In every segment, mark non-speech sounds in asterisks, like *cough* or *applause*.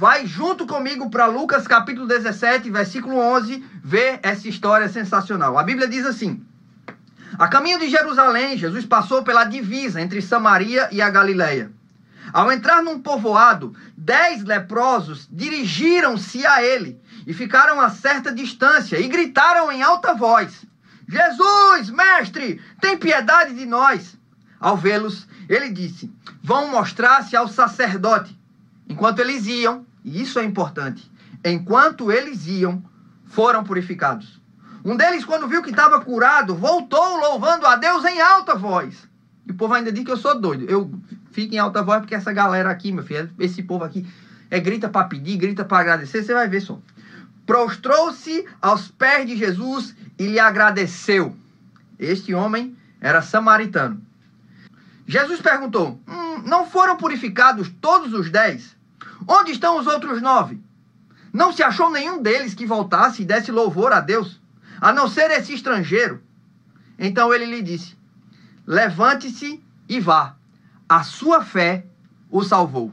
vai junto comigo para Lucas capítulo 17, versículo 11, ver essa história sensacional. A Bíblia diz assim: A caminho de Jerusalém, Jesus passou pela divisa entre Samaria e a Galileia. Ao entrar num povoado, dez leprosos dirigiram-se a ele e ficaram a certa distância e gritaram em alta voz: Jesus, mestre, tem piedade de nós. Ao vê-los, ele disse: Vão mostrar-se ao sacerdote. Enquanto eles iam, e isso é importante, enquanto eles iam, foram purificados. Um deles, quando viu que estava curado, voltou louvando a Deus em alta voz. E o povo ainda diz que eu sou doido. Eu fico em alta voz porque essa galera aqui, meu filho, esse povo aqui, é grita para pedir, grita para agradecer, você vai ver só. Prostrou-se aos pés de Jesus e lhe agradeceu. Este homem era samaritano. Jesus perguntou: hum, Não foram purificados todos os dez? Onde estão os outros nove? Não se achou nenhum deles que voltasse e desse louvor a Deus, a não ser esse estrangeiro. Então ele lhe disse: Levante-se e vá. A sua fé o salvou.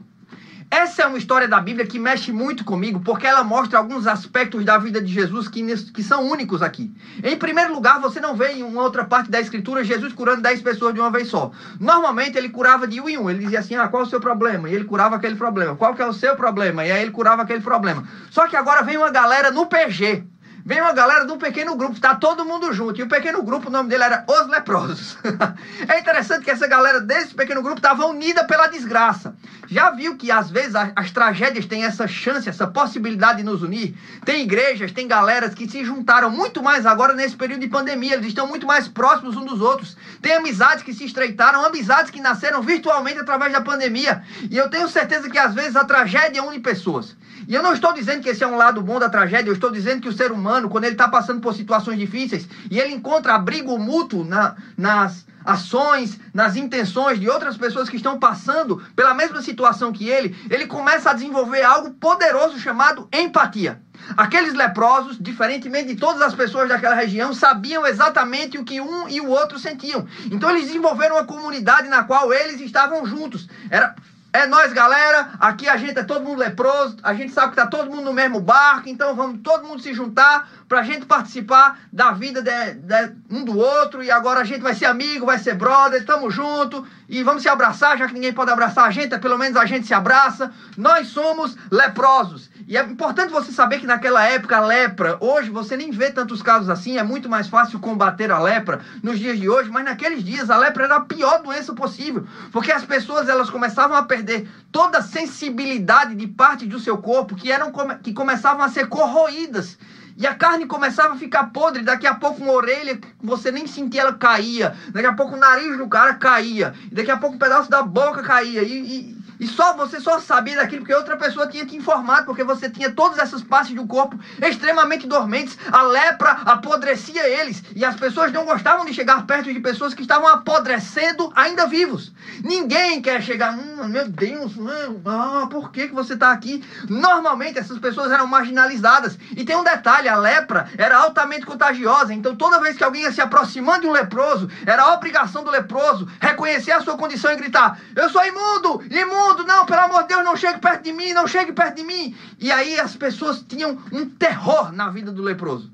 Essa é uma história da Bíblia que mexe muito comigo, porque ela mostra alguns aspectos da vida de Jesus que, que são únicos aqui. Em primeiro lugar, você não vê em uma outra parte da Escritura Jesus curando 10 pessoas de uma vez só. Normalmente ele curava de um em um. Ele dizia assim: ah, qual é o seu problema? E ele curava aquele problema. Qual que é o seu problema? E aí ele curava aquele problema. Só que agora vem uma galera no PG Vem uma galera de um pequeno grupo, tá todo mundo junto. E o pequeno grupo, o nome dele era Os Leprosos. *laughs* é interessante que essa galera desse pequeno grupo estava unida pela desgraça. Já viu que às vezes as, as, tragédias têm essa chance, essa possibilidade de nos unir? Tem igrejas, tem galeras que se juntaram muito mais agora nesse período de pandemia. Eles estão muito mais próximos uns dos outros. Tem amizades que se estreitaram, amizades que nasceram virtualmente através da pandemia. E eu tenho certeza que às vezes a tragédia une pessoas. E eu não estou dizendo que esse é um lado bom da tragédia, eu estou dizendo que o ser humano, quando ele está passando por situações difíceis e ele encontra abrigo mútuo na, nas ações, nas intenções de outras pessoas que estão passando pela mesma situação que ele, ele começa a desenvolver algo poderoso chamado empatia. Aqueles leprosos, diferentemente de todas as pessoas daquela região, sabiam exatamente o que um e o outro sentiam. Então eles desenvolveram uma comunidade na qual eles estavam juntos. Era é nós, galera. Aqui a gente é todo mundo leproso. A gente sabe que tá todo mundo no mesmo barco. Então vamos todo mundo se juntar pra gente participar da vida de, de, um do outro. E agora a gente vai ser amigo, vai ser brother. Tamo junto. E vamos se abraçar, já que ninguém pode abraçar a gente. Pelo menos a gente se abraça. Nós somos leprosos. E é importante você saber que naquela época a lepra, hoje você nem vê tantos casos assim, é muito mais fácil combater a lepra nos dias de hoje, mas naqueles dias a lepra era a pior doença possível, porque as pessoas elas começavam a perder toda a sensibilidade de parte do seu corpo que eram que começavam a ser corroídas. E a carne começava a ficar podre, daqui a pouco uma orelha, você nem sentia ela caía, daqui a pouco o nariz do cara caía, daqui a pouco um pedaço da boca caía, e, e e só você só sabia daquilo porque outra pessoa tinha te informado, porque você tinha todas essas partes do corpo extremamente dormentes. A lepra apodrecia eles. E as pessoas não gostavam de chegar perto de pessoas que estavam apodrecendo ainda vivos. Ninguém quer chegar, hum, meu Deus, hum, ah, por que, que você está aqui? Normalmente essas pessoas eram marginalizadas. E tem um detalhe: a lepra era altamente contagiosa. Então toda vez que alguém ia se aproximando de um leproso, era a obrigação do leproso reconhecer a sua condição e gritar: Eu sou imundo, imundo mundo, não, pelo amor de Deus, não chegue perto de mim, não chegue perto de mim. E aí as pessoas tinham um terror na vida do leproso.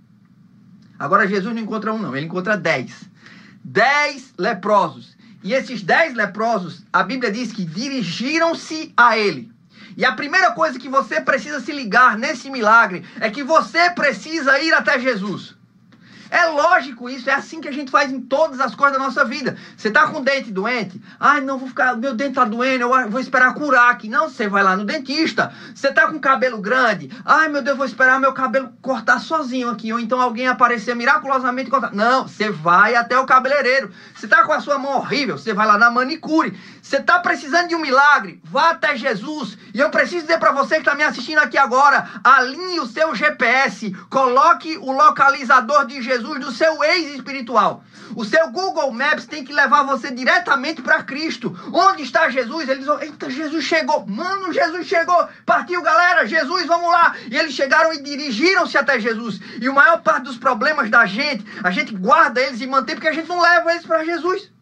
Agora Jesus não encontra um, não, ele encontra dez. Dez leprosos. E esses dez leprosos, a Bíblia diz que dirigiram-se a ele. E a primeira coisa que você precisa se ligar nesse milagre é que você precisa ir até Jesus. É lógico isso, é assim que a gente faz em todas as coisas da nossa vida. Você tá com o dente doente? Ai, não vou ficar, meu dente tá doendo, eu vou esperar curar aqui. Não, você vai lá no dentista. Você tá com cabelo grande? Ai, meu Deus, vou esperar meu cabelo cortar sozinho aqui, ou então alguém aparecer miraculosamente cortar. Não, você vai até o cabeleireiro. Você tá com a sua mão horrível, você vai lá na manicure. Você tá precisando de um milagre? Vá até Jesus. E eu preciso dizer para você que tá me assistindo aqui agora, alinhe o seu GPS, coloque o localizador de Jesus Jesus do seu ex espiritual. O seu Google Maps tem que levar você diretamente para Cristo. Onde está Jesus? Eles, eita, Jesus chegou. Mano, Jesus chegou. Partiu, galera. Jesus, vamos lá. E eles chegaram e dirigiram-se até Jesus. E o maior parte dos problemas da gente, a gente guarda eles e mantém porque a gente não leva eles para Jesus.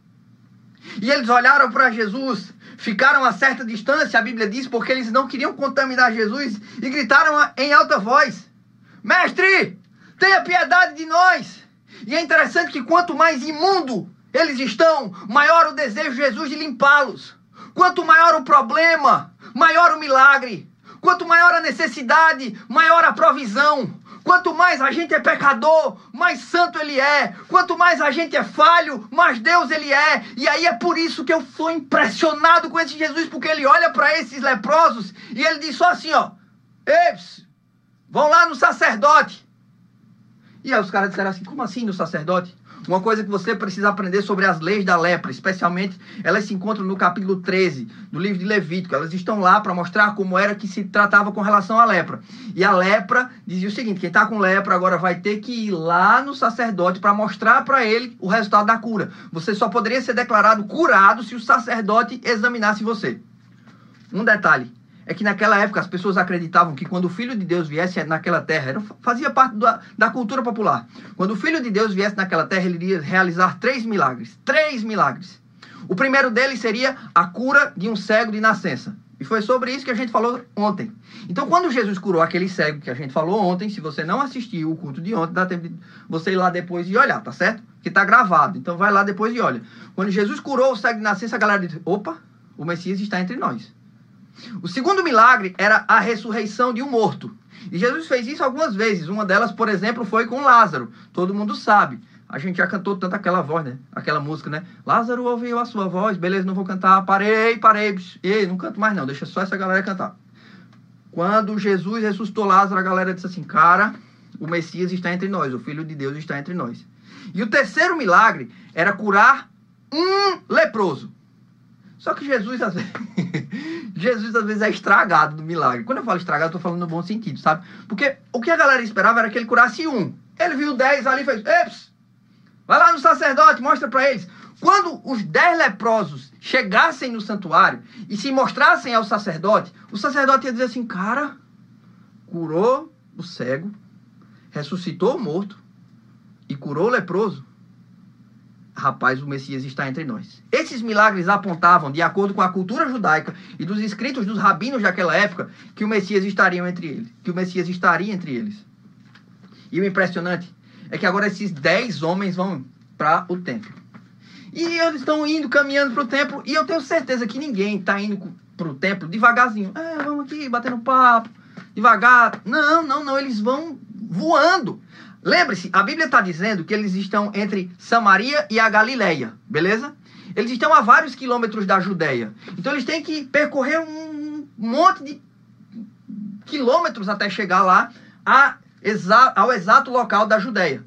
E eles olharam para Jesus ficaram a certa distância, a Bíblia diz, porque eles não queriam contaminar Jesus e gritaram em alta voz: Mestre, tenha piedade de nós. E é interessante que quanto mais imundo eles estão, maior o desejo de Jesus de limpá-los. Quanto maior o problema, maior o milagre. Quanto maior a necessidade, maior a provisão. Quanto mais a gente é pecador, mais santo ele é. Quanto mais a gente é falho, mais Deus ele é. E aí é por isso que eu sou impressionado com esse Jesus, porque ele olha para esses leprosos e ele diz só assim, ó: "Ei, vão lá no sacerdote". E aí os caras disseram assim: "Como assim no sacerdote?" Uma coisa que você precisa aprender sobre as leis da lepra, especialmente elas se encontram no capítulo 13 do livro de Levítico. Elas estão lá para mostrar como era que se tratava com relação à lepra. E a lepra dizia o seguinte: quem está com lepra agora vai ter que ir lá no sacerdote para mostrar para ele o resultado da cura. Você só poderia ser declarado curado se o sacerdote examinasse você. Um detalhe: é que naquela época as pessoas acreditavam que quando o Filho de Deus viesse naquela terra, era, fazia parte da, da cultura popular. Quando o Filho de Deus viesse naquela terra, ele iria realizar três milagres. Três milagres. O primeiro deles seria a cura de um cego de nascença. E foi sobre isso que a gente falou ontem. Então, quando Jesus curou aquele cego que a gente falou ontem, se você não assistiu o culto de ontem, dá tempo de você ir lá depois e olhar, tá certo? Que tá gravado. Então, vai lá depois e olha. Quando Jesus curou o cego de nascença, a galera disse: opa, o Messias está entre nós. O segundo milagre era a ressurreição de um morto. E Jesus fez isso algumas vezes. Uma delas, por exemplo, foi com Lázaro. Todo mundo sabe. A gente já cantou tanto aquela voz, né? Aquela música, né? Lázaro ouviu a sua voz, beleza, não vou cantar. Parei, parei. Ei, não canto mais não, deixa só essa galera cantar. Quando Jesus ressuscitou Lázaro, a galera disse assim: Cara, o Messias está entre nós, o Filho de Deus está entre nós. E o terceiro milagre era curar um leproso. Só que Jesus, às vezes, *laughs* Jesus às vezes é estragado do milagre. Quando eu falo estragado, eu tô falando no bom sentido, sabe? Porque o que a galera esperava era que ele curasse um. Ele viu dez ali e fez, Eps, vai lá no sacerdote, mostra para eles. Quando os dez leprosos chegassem no santuário e se mostrassem ao sacerdote, o sacerdote ia dizer assim, cara, curou o cego, ressuscitou o morto e curou o leproso rapaz, o Messias está entre nós. Esses milagres apontavam, de acordo com a cultura judaica e dos escritos dos rabinos daquela época, que o Messias estaria entre eles, que o Messias estaria entre eles. E o impressionante é que agora esses dez homens vão para o templo. E eles estão indo, caminhando para o templo, e eu tenho certeza que ninguém está indo para o templo devagarzinho. É, vamos aqui, batendo papo, devagar. Não, não, não, eles vão voando. Lembre-se, a Bíblia está dizendo que eles estão entre Samaria e a Galileia, beleza? Eles estão a vários quilômetros da Judéia. Então eles têm que percorrer um monte de quilômetros até chegar lá exa ao exato local da Judéia.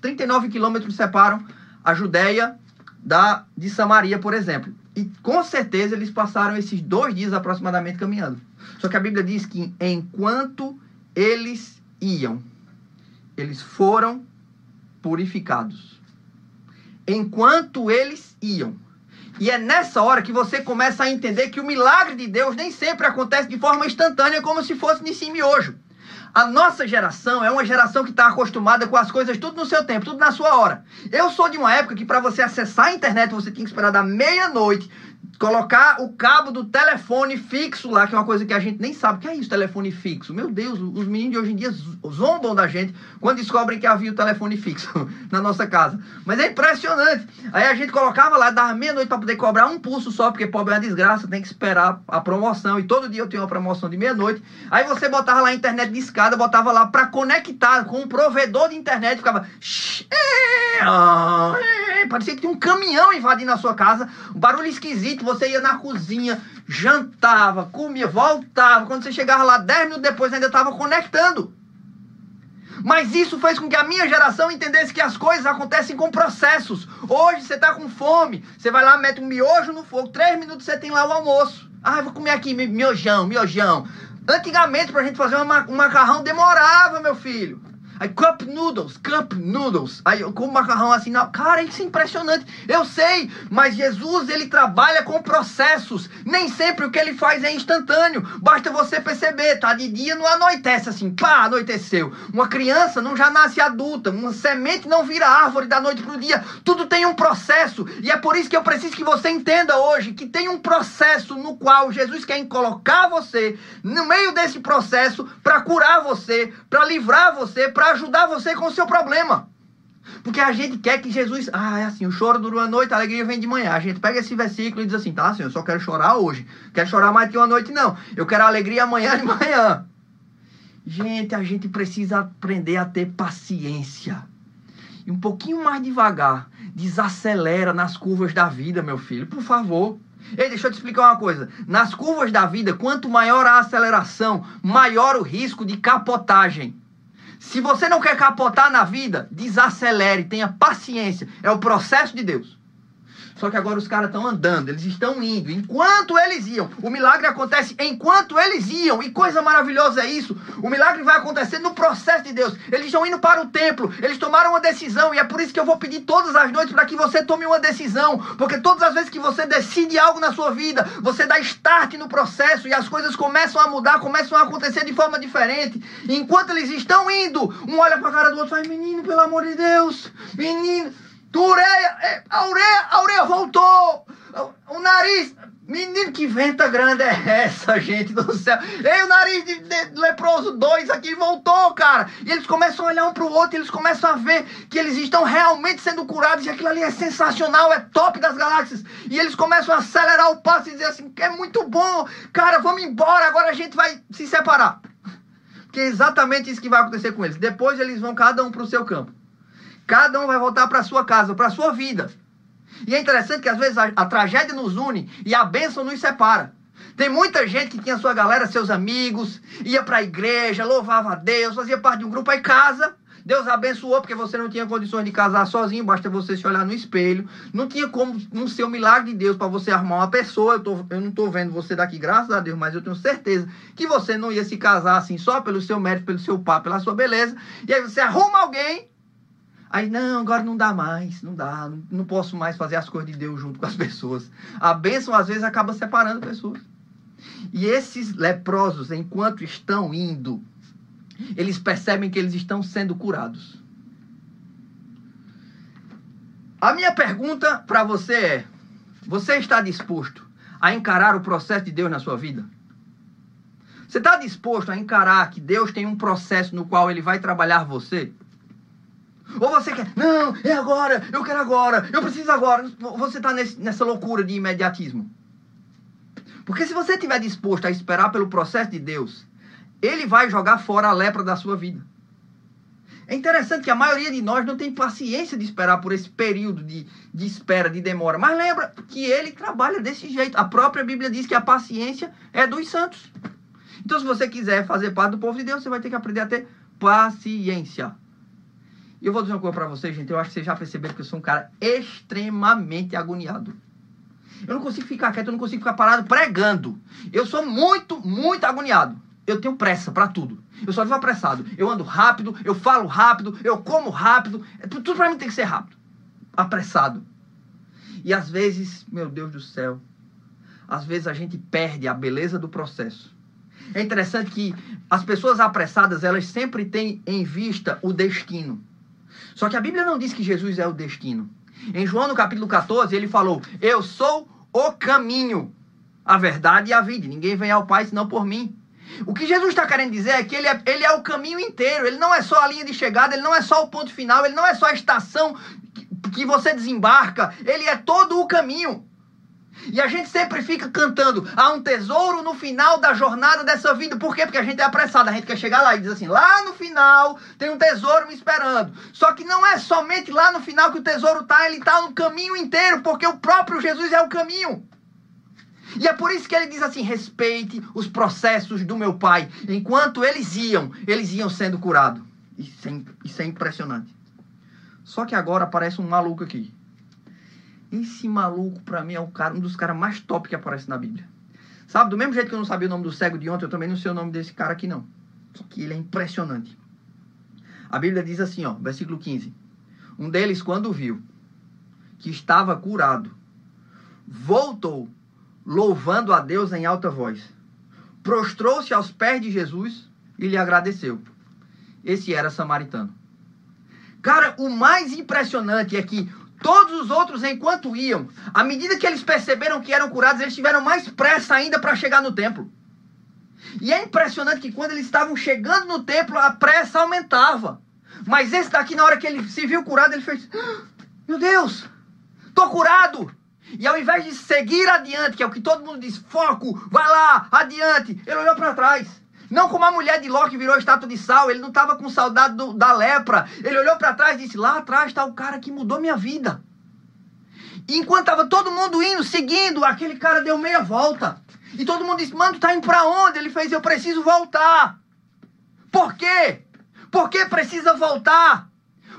39 quilômetros separam a Judéia da, de Samaria, por exemplo. E com certeza eles passaram esses dois dias aproximadamente caminhando. Só que a Bíblia diz que enquanto eles iam, eles foram purificados. Enquanto eles iam. E é nessa hora que você começa a entender que o milagre de Deus nem sempre acontece de forma instantânea, como se fosse nesse miojo. A nossa geração é uma geração que está acostumada com as coisas tudo no seu tempo, tudo na sua hora. Eu sou de uma época que para você acessar a internet você tinha que esperar da meia-noite colocar o cabo do telefone fixo lá, que é uma coisa que a gente nem sabe. O que é isso, telefone fixo? Meu Deus, os meninos de hoje em dia zombam da gente quando descobrem que havia o telefone fixo *laughs* na nossa casa. Mas é impressionante. Aí a gente colocava lá, dava meia-noite para poder cobrar um pulso só, porque pobre é uma desgraça, tem que esperar a promoção. E todo dia eu tenho uma promoção de meia-noite. Aí você botava lá a internet de escada, botava lá para conectar com um provedor de internet, ficava. Parecia que tinha um caminhão invadindo a sua casa, um barulho esquisito você ia na cozinha, jantava, comia, voltava. Quando você chegava lá 10 minutos depois, ainda estava conectando. Mas isso fez com que a minha geração entendesse que as coisas acontecem com processos. Hoje você está com fome, você vai lá, mete um miojo no fogo, três minutos você tem lá o almoço. Ah, vou comer aqui miojão, miojão. Antigamente, para a gente fazer um macarrão, demorava, meu filho. Aí, cup noodles, cup noodles. Aí eu como macarrão assim, não. cara, isso é impressionante. Eu sei, mas Jesus, ele trabalha com processos. Nem sempre o que ele faz é instantâneo. Basta você perceber, tá de dia, não anoitece assim, pá, anoiteceu. Uma criança não já nasce adulta, uma semente não vira árvore da noite pro dia. Tudo tem um processo. E é por isso que eu preciso que você entenda hoje que tem um processo no qual Jesus quer colocar você no meio desse processo para curar você, para livrar você, para ajudar você com o seu problema. Porque a gente quer que Jesus. Ah, é assim, o choro dura uma noite, a alegria vem de manhã. A gente pega esse versículo e diz assim, tá, Senhor, eu só quero chorar hoje. Quero chorar mais que uma noite, não. Eu quero alegria amanhã de manhã. Gente, a gente precisa aprender a ter paciência. E um pouquinho mais devagar. Desacelera nas curvas da vida, meu filho, por favor. Ei, deixa eu te explicar uma coisa. Nas curvas da vida, quanto maior a aceleração, maior o risco de capotagem. Se você não quer capotar na vida, desacelere, tenha paciência. É o processo de Deus. Só que agora os caras estão andando, eles estão indo. Enquanto eles iam, o milagre acontece enquanto eles iam. E coisa maravilhosa é isso. O milagre vai acontecer no processo de Deus. Eles estão indo para o templo, eles tomaram uma decisão. E é por isso que eu vou pedir todas as noites para que você tome uma decisão. Porque todas as vezes que você decide algo na sua vida, você dá start no processo e as coisas começam a mudar, começam a acontecer de forma diferente. E enquanto eles estão indo, um olha para a cara do outro e fala: Menino, pelo amor de Deus, menino. Tureia, é, a ureia, a ureia voltou. O nariz, menino, que venta grande é essa, *laughs* gente do céu? Ei, o nariz de, de leproso 2 aqui voltou, cara. E eles começam a olhar um pro outro, eles começam a ver que eles estão realmente sendo curados, e aquilo ali é sensacional, é top das galáxias. E eles começam a acelerar o passo e dizer assim, é muito bom, cara, vamos embora, agora a gente vai se separar. *laughs* Porque é exatamente isso que vai acontecer com eles. Depois eles vão cada um pro seu campo. Cada um vai voltar para sua casa, para sua vida. E é interessante que às vezes a, a tragédia nos une e a bênção nos separa. Tem muita gente que tinha sua galera, seus amigos, ia para a igreja, louvava a Deus, fazia parte de um grupo, aí casa. Deus abençoou porque você não tinha condições de casar sozinho, basta você se olhar no espelho. Não tinha como não ser um milagre de Deus para você arrumar uma pessoa. Eu, tô, eu não estou vendo você daqui, graças a Deus, mas eu tenho certeza que você não ia se casar assim só pelo seu mérito, pelo seu papo, pela sua beleza. E aí você arruma alguém Aí, não, agora não dá mais, não dá, não, não posso mais fazer as coisas de Deus junto com as *laughs* pessoas. A bênção, às vezes, acaba separando pessoas. E esses leprosos, enquanto estão indo, eles percebem que eles estão sendo curados. A minha pergunta para você é: você está disposto a encarar o processo de Deus na sua vida? Você está disposto a encarar que Deus tem um processo no qual ele vai trabalhar você? Ou você quer, não, é agora, eu quero agora, eu preciso agora. Você está nessa loucura de imediatismo. Porque se você estiver disposto a esperar pelo processo de Deus, Ele vai jogar fora a lepra da sua vida. É interessante que a maioria de nós não tem paciência de esperar por esse período de, de espera, de demora. Mas lembra que ele trabalha desse jeito. A própria Bíblia diz que a paciência é dos santos. Então, se você quiser fazer parte do povo de Deus, você vai ter que aprender a ter paciência. E eu vou dizer uma coisa para vocês, gente. Eu acho que vocês já perceberam que eu sou um cara extremamente agoniado. Eu não consigo ficar quieto, eu não consigo ficar parado pregando. Eu sou muito, muito agoniado. Eu tenho pressa para tudo. Eu só vivo apressado. Eu ando rápido, eu falo rápido, eu como rápido. É, tudo para mim tem que ser rápido. Apressado. E às vezes, meu Deus do céu, às vezes a gente perde a beleza do processo. É interessante que as pessoas apressadas, elas sempre têm em vista o destino. Só que a Bíblia não diz que Jesus é o destino. Em João, no capítulo 14, ele falou: Eu sou o caminho, a verdade e a vida. Ninguém vem ao Pai senão por mim. O que Jesus está querendo dizer é que ele é, ele é o caminho inteiro. Ele não é só a linha de chegada, ele não é só o ponto final, ele não é só a estação que, que você desembarca. Ele é todo o caminho. E a gente sempre fica cantando, há um tesouro no final da jornada dessa vida. Por quê? Porque a gente é apressado, a gente quer chegar lá e diz assim, lá no final tem um tesouro me esperando. Só que não é somente lá no final que o tesouro está, ele está no caminho inteiro, porque o próprio Jesus é o caminho. E é por isso que ele diz assim: respeite os processos do meu pai. Enquanto eles iam, eles iam sendo curados. Isso é, isso é impressionante. Só que agora aparece um maluco aqui. Esse maluco, pra mim, é um, cara, um dos caras mais top que aparece na Bíblia. Sabe, do mesmo jeito que eu não sabia o nome do cego de ontem, eu também não sei o nome desse cara aqui, não. Só que ele é impressionante. A Bíblia diz assim, ó, versículo 15. Um deles, quando viu que estava curado, voltou louvando a Deus em alta voz. Prostrou-se aos pés de Jesus e lhe agradeceu. Esse era samaritano. Cara, o mais impressionante é que todos os outros, enquanto iam, à medida que eles perceberam que eram curados, eles tiveram mais pressa ainda para chegar no templo. E é impressionante que quando eles estavam chegando no templo, a pressa aumentava. Mas esse daqui, na hora que ele se viu curado, ele fez: ah, Meu Deus, tô curado! E ao invés de seguir adiante, que é o que todo mundo diz, foco, vai lá, adiante, ele olhou para trás. Não como a mulher de Ló que virou estátua de sal, ele não estava com saudade do, da lepra. Ele olhou para trás e disse: Lá atrás está o cara que mudou minha vida. E enquanto estava todo mundo indo, seguindo, aquele cara deu meia volta. E todo mundo disse: Mano, tá indo para onde? Ele fez: Eu preciso voltar. Por quê? Por que precisa voltar?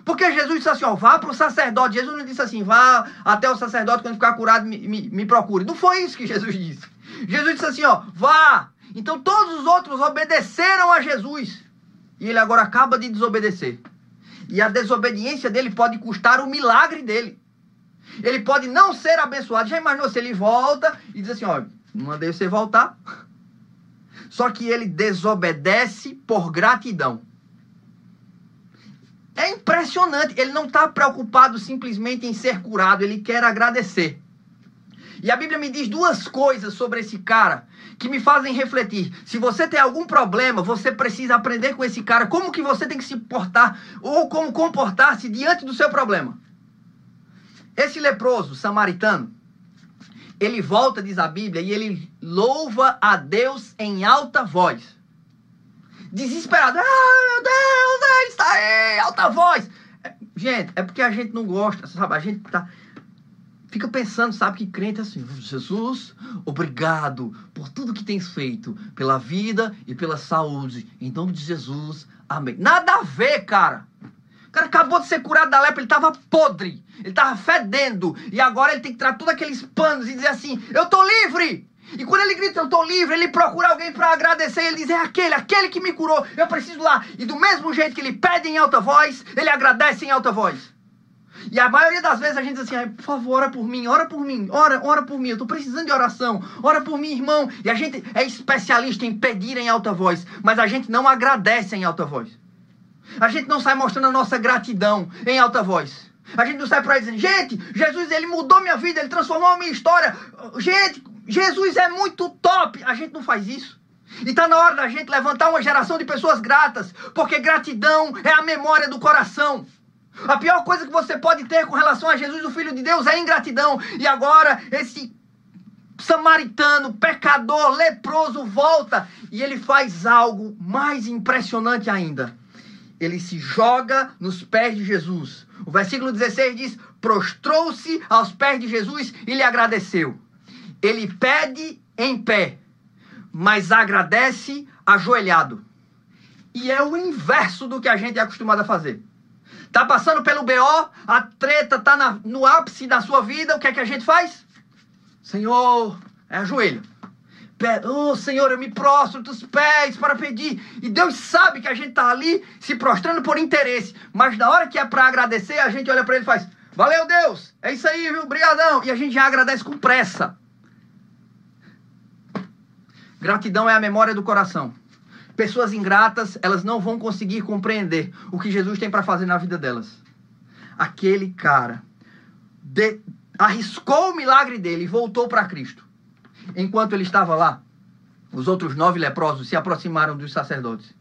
Porque Jesus disse assim: ó, vá para o sacerdote. Jesus não disse assim: vá até o sacerdote quando ficar curado, me, me, me procure. Não foi isso que Jesus disse. Jesus disse assim: ó, vá. Então todos os outros obedeceram a Jesus. E ele agora acaba de desobedecer. E a desobediência dele pode custar o milagre dele. Ele pode não ser abençoado. Já imaginou se ele volta e diz assim: ó, mandei você voltar. *laughs* Só que ele desobedece por gratidão. É impressionante. Ele não está preocupado simplesmente em ser curado, ele quer agradecer. E a Bíblia me diz duas coisas sobre esse cara que me fazem refletir. Se você tem algum problema, você precisa aprender com esse cara como que você tem que se portar ou como comportar-se diante do seu problema. Esse leproso samaritano, ele volta, diz a Bíblia, e ele louva a Deus em alta voz desesperado. Ah, meu Deus, ele está aí, alta voz. É, gente, é porque a gente não gosta, sabe? A gente tá, fica pensando, sabe, que crente é assim, Jesus, obrigado por tudo que tens feito, pela vida e pela saúde. Em nome de Jesus, amém. Nada a ver, cara. O cara acabou de ser curado da lepra, ele estava podre, ele estava fedendo, e agora ele tem que tirar todos aqueles panos e dizer assim: Eu tô livre! E quando ele grita, eu estou livre, ele procura alguém para agradecer. Ele diz, é aquele, aquele que me curou, eu preciso lá. E do mesmo jeito que ele pede em alta voz, ele agradece em alta voz. E a maioria das vezes a gente diz assim, por favor, ora por mim, ora por mim, ora, ora por mim, eu estou precisando de oração, ora por mim, irmão. E a gente é especialista em pedir em alta voz, mas a gente não agradece em alta voz. A gente não sai mostrando a nossa gratidão em alta voz. A gente não sai por aí dizendo, gente, Jesus, ele mudou minha vida, ele transformou a minha história. Gente, Jesus é muito top. A gente não faz isso. E está na hora da gente levantar uma geração de pessoas gratas, porque gratidão é a memória do coração. A pior coisa que você pode ter com relação a Jesus, o Filho de Deus, é ingratidão. E agora, esse samaritano, pecador, leproso, volta e ele faz algo mais impressionante ainda. Ele se joga nos pés de Jesus. O versículo 16 diz: prostrou-se aos pés de Jesus e lhe agradeceu. Ele pede em pé, mas agradece ajoelhado. E é o inverso do que a gente é acostumado a fazer. Tá passando pelo BO, a treta tá na, no ápice da sua vida, o que é que a gente faz? Senhor, é ajoelho. Oh, Senhor, eu me prostro dos pés para pedir. E Deus sabe que a gente tá ali se prostrando por interesse. Mas na hora que é para agradecer, a gente olha para ele e faz: Valeu, Deus! É isso aí, viu? Obrigadão! E a gente já agradece com pressa. Gratidão é a memória do coração. Pessoas ingratas, elas não vão conseguir compreender o que Jesus tem para fazer na vida delas. Aquele cara de, arriscou o milagre dele e voltou para Cristo. Enquanto ele estava lá, os outros nove leprosos se aproximaram dos sacerdotes.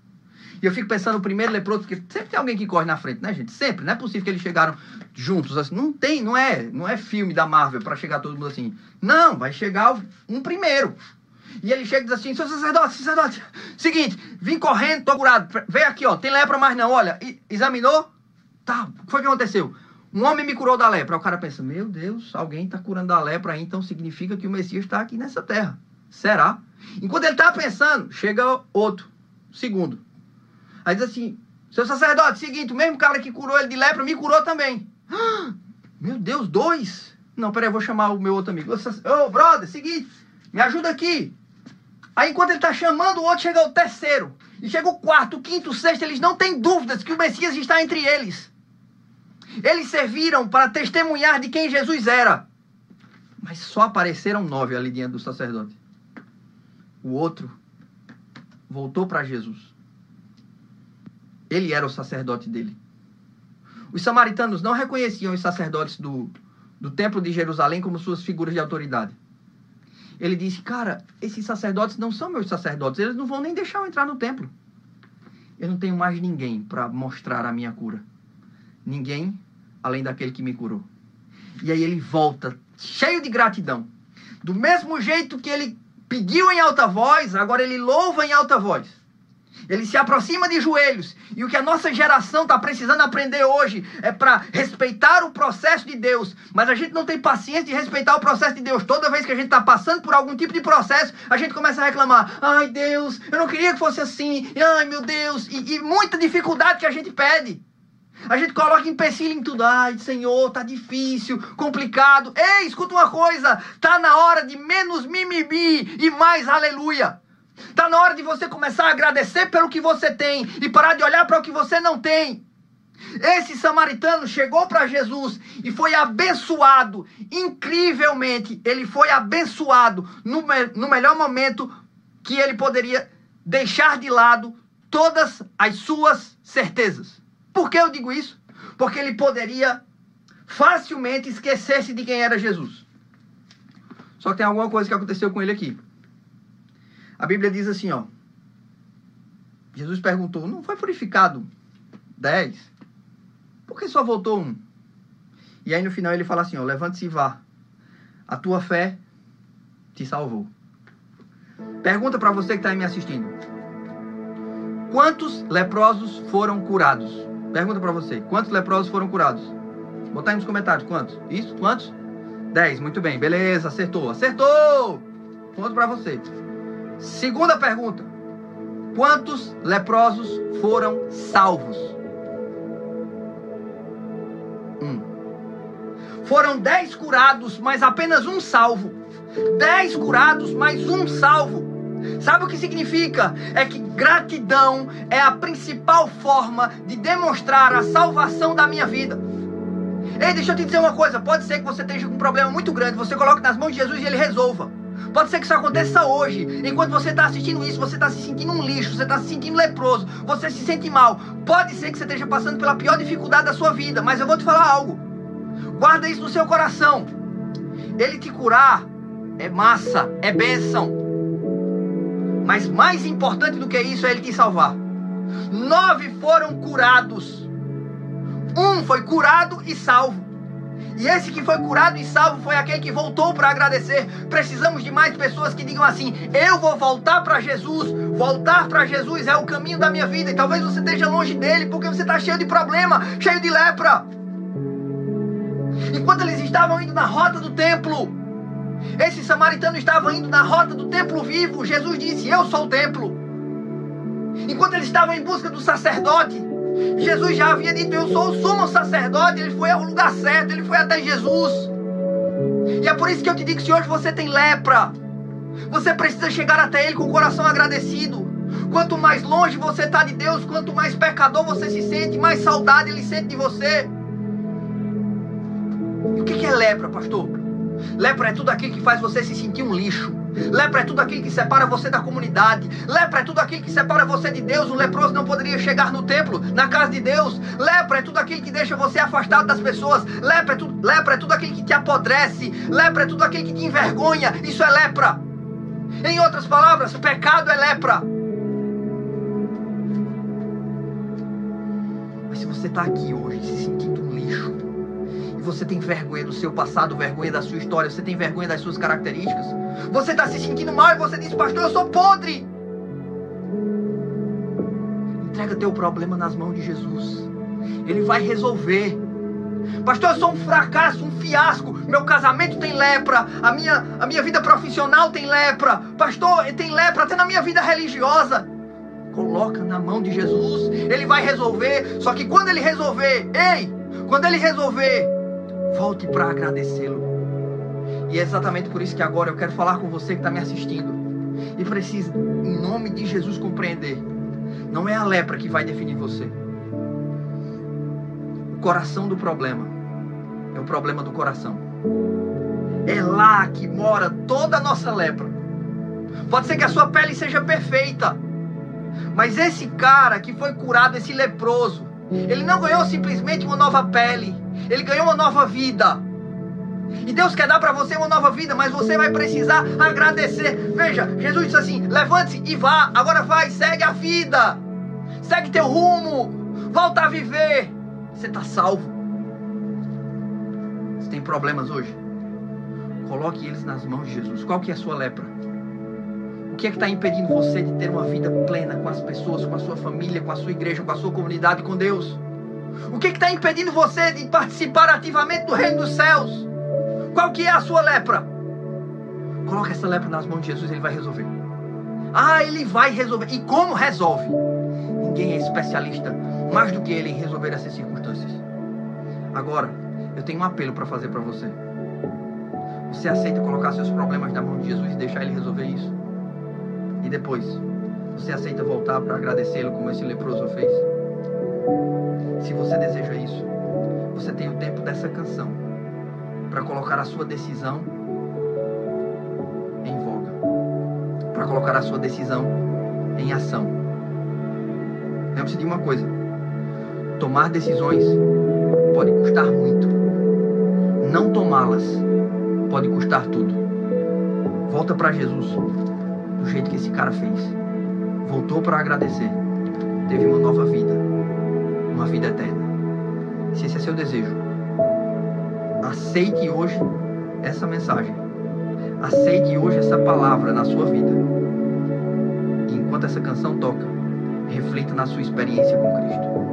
E eu fico pensando no primeiro leproso, porque sempre tem alguém que corre na frente, né, gente? Sempre. Não é possível que eles chegaram juntos assim. Não tem, não é, não é filme da Marvel para chegar todo mundo assim. Não, vai chegar um primeiro. E ele chega e diz assim: seu sacerdote, sacerdote, seguinte, vim correndo, tô curado. Vem aqui, ó, tem lepra, mas não. Olha, examinou? Tá, o que foi que aconteceu? Um homem me curou da lepra. O cara pensa: meu Deus, alguém está curando da lepra aí, então significa que o Messias está aqui nessa terra. Será? Enquanto ele está pensando, chega outro, segundo. Aí diz assim: seu sacerdote, seguinte, o mesmo cara que curou ele de lepra me curou também. meu Deus, dois? Não, peraí, eu vou chamar o meu outro amigo. Ô, oh, brother, seguinte, me ajuda aqui. Aí enquanto ele está chamando, o outro chega o terceiro. E chega o quarto, o quinto, o sexto, eles não têm dúvidas que o Messias está entre eles. Eles serviram para testemunhar de quem Jesus era. Mas só apareceram nove ali diante do sacerdote. O outro voltou para Jesus. Ele era o sacerdote dele. Os samaritanos não reconheciam os sacerdotes do, do templo de Jerusalém como suas figuras de autoridade. Ele disse: Cara, esses sacerdotes não são meus sacerdotes, eles não vão nem deixar eu entrar no templo. Eu não tenho mais ninguém para mostrar a minha cura. Ninguém além daquele que me curou. E aí ele volta cheio de gratidão. Do mesmo jeito que ele pediu em alta voz, agora ele louva em alta voz. Ele se aproxima de joelhos. E o que a nossa geração está precisando aprender hoje é para respeitar o processo de Deus. Mas a gente não tem paciência de respeitar o processo de Deus. Toda vez que a gente está passando por algum tipo de processo, a gente começa a reclamar: ai Deus, eu não queria que fosse assim. Ai meu Deus. E, e muita dificuldade que a gente pede. A gente coloca empecilho em tudo. Ai, Senhor, tá difícil, complicado. Ei, escuta uma coisa. Tá na hora de menos mimimi e mais aleluia. Tá na hora de você começar a agradecer pelo que você tem e parar de olhar para o que você não tem. Esse samaritano chegou para Jesus e foi abençoado, incrivelmente. Ele foi abençoado no, me no melhor momento que ele poderia deixar de lado todas as suas certezas. Por que eu digo isso? Porque ele poderia facilmente esquecer-se de quem era Jesus. Só que tem alguma coisa que aconteceu com ele aqui. A Bíblia diz assim, ó. Jesus perguntou: Não foi purificado dez? Por que só voltou um? E aí no final ele fala assim: ó, Levante-se e vá. A tua fé te salvou. Pergunta para você que está me assistindo: Quantos leprosos foram curados? Pergunta para você. Quantos leprosos foram curados? Botar aí nos comentários. Quantos? Isso? Quantos? Dez. Muito bem. Beleza. Acertou. Acertou! Ponto para você. Segunda pergunta. Quantos leprosos foram salvos? Um. Foram dez curados, mas apenas um salvo. Dez curados, mais um salvo. Sabe o que significa? É que gratidão é a principal forma de demonstrar a salvação da minha vida. Ei, deixa eu te dizer uma coisa: pode ser que você esteja com um problema muito grande, você coloque nas mãos de Jesus e ele resolva. Pode ser que isso aconteça hoje. Enquanto você está assistindo isso, você está se sentindo um lixo, você está se sentindo leproso, você se sente mal. Pode ser que você esteja passando pela pior dificuldade da sua vida, mas eu vou te falar algo. Guarda isso no seu coração. Ele te curar é massa, é bênção. Mas mais importante do que isso é ele te salvar. Nove foram curados. Um foi curado e salvo. E esse que foi curado e salvo foi aquele que voltou para agradecer. Precisamos de mais pessoas que digam assim: eu vou voltar para Jesus. Voltar para Jesus é o caminho da minha vida. E talvez você esteja longe dele porque você está cheio de problema, cheio de lepra. Enquanto eles estavam indo na rota do templo, esse samaritano estava indo na rota do templo vivo. Jesus disse: Eu sou o templo. Enquanto ele estava em busca do sacerdote, Jesus já havia dito: Eu sou o sumo sacerdote. Ele foi ao lugar certo, ele foi até Jesus. E é por isso que eu te digo: se hoje você tem lepra, você precisa chegar até Ele com o coração agradecido. Quanto mais longe você está de Deus, quanto mais pecador você se sente, mais saudade Ele sente de você. E o que é lepra, pastor? Lepra é tudo aquilo que faz você se sentir um lixo. Lepra é tudo aquilo que separa você da comunidade. Lepra é tudo aquilo que separa você de Deus. Um leproso não poderia chegar no templo, na casa de Deus. Lepra é tudo aquilo que deixa você afastado das pessoas. Lepra é, tu, lepra é tudo aquilo que te apodrece. Lepra é tudo aquilo que te envergonha. Isso é lepra. Em outras palavras, pecado é lepra. Mas se você está aqui hoje se sentindo você tem vergonha do seu passado, vergonha da sua história, você tem vergonha das suas características. Você está se sentindo mal e você diz, pastor, eu sou podre. Entrega teu problema nas mãos de Jesus. Ele vai resolver. Pastor, eu sou um fracasso, um fiasco. Meu casamento tem lepra. A minha, a minha vida profissional tem lepra. Pastor, tem lepra até na minha vida religiosa. Coloca na mão de Jesus. Ele vai resolver. Só que quando ele resolver, ei, quando ele resolver, Volte para agradecê-lo. E é exatamente por isso que agora eu quero falar com você que está me assistindo. E precisa, em nome de Jesus, compreender Não é a lepra que vai definir você. O coração do problema é o problema do coração. É lá que mora toda a nossa lepra. Pode ser que a sua pele seja perfeita, mas esse cara que foi curado, esse leproso, ele não ganhou simplesmente uma nova pele, ele ganhou uma nova vida. E Deus quer dar para você uma nova vida, mas você vai precisar agradecer. Veja, Jesus disse assim: levante-se e vá. Agora vai, segue a vida. Segue teu rumo. Volta a viver. Você está salvo. Você tem problemas hoje? Coloque eles nas mãos de Jesus. Qual que é a sua lepra? O que é que está impedindo você de ter uma vida plena com as pessoas, com a sua família, com a sua igreja, com a sua comunidade, com Deus? O que está impedindo você de participar ativamente do reino dos céus? Qual que é a sua lepra? Coloque essa lepra nas mãos de Jesus, ele vai resolver. Ah, ele vai resolver. E como resolve? Ninguém é especialista mais do que ele em resolver essas circunstâncias. Agora, eu tenho um apelo para fazer para você. Você aceita colocar seus problemas na mão de Jesus e deixar ele resolver isso? E depois, você aceita voltar para agradecê-lo como esse leproso fez? Se você deseja isso, você tem o tempo dessa canção para colocar a sua decisão em voga, para colocar a sua decisão em ação. Lembre-se de uma coisa: tomar decisões pode custar muito, não tomá-las pode custar tudo. Volta para Jesus do jeito que esse cara fez. Voltou para agradecer. Teve uma nova vida, uma vida eterna. Se esse é seu desejo, aceite hoje essa mensagem. Aceite hoje essa palavra na sua vida. E enquanto essa canção toca, reflita na sua experiência com Cristo.